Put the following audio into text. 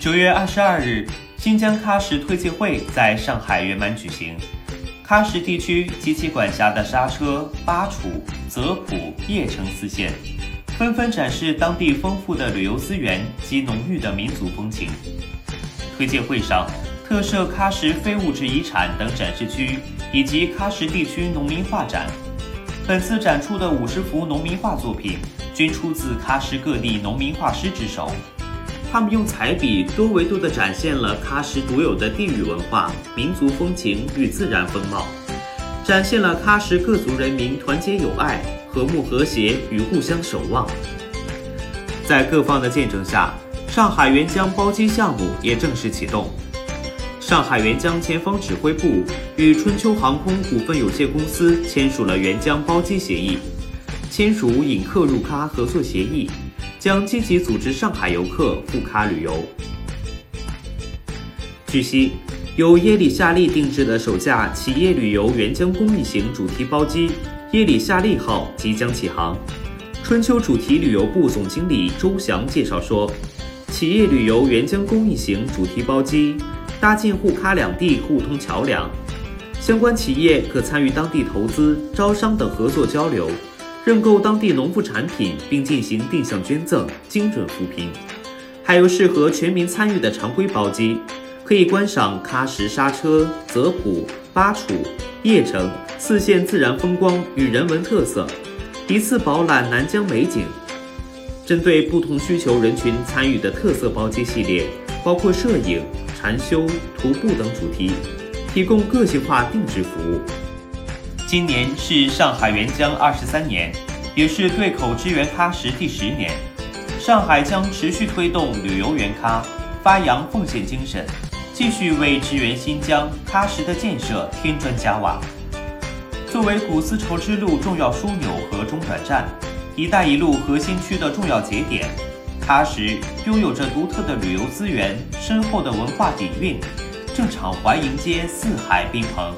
九月二十二日，新疆喀什推介会在上海圆满举行。喀什地区及其管辖的莎车、巴楚、泽普、叶城四县，纷纷展示当地丰富的旅游资源及浓郁的民族风情。推介会上，特设喀什非物质遗产等展示区，以及喀什地区农民画展。本次展出的五十幅农民画作品，均出自喀什各地农民画师之手。他们用彩笔多维度地展现了喀什独有的地域文化、民族风情与自然风貌，展现了喀什各族人民团结友爱、和睦和谐与互相守望。在各方的见证下，上海援疆包机项目也正式启动。上海援疆前方指挥部与春秋航空股份有限公司签署了援疆包机协议，签署引客入喀合作协议。将积极组织上海游客赴喀旅游。据悉，由耶里夏利定制的首架企业旅游援疆公益型主题包机“耶里夏利号”即将起航。春秋主题旅游部总经理周翔介绍说，企业旅游援疆公益型主题包机搭建沪喀两地互通桥梁，相关企业可参与当地投资、招商等合作交流。认购当地农副产品，并进行定向捐赠，精准扶贫；还有适合全民参与的常规包机，可以观赏喀什莎车、泽普、巴楚、叶城四县自然风光与人文特色，一次饱览南疆美景。针对不同需求人群参与的特色包机系列，包括摄影、禅修、徒步等主题，提供个性化定制服务。今年是上海援疆二十三年，也是对口支援喀什第十年。上海将持续推动旅游援喀，发扬奉献精神，继续为支援新疆喀什的建设添砖加瓦。作为古丝绸之路重要枢纽和中转站，“一带一路”核心区的重要节点，喀什拥有着独特的旅游资源、深厚的文化底蕴，正敞怀迎接四海宾朋。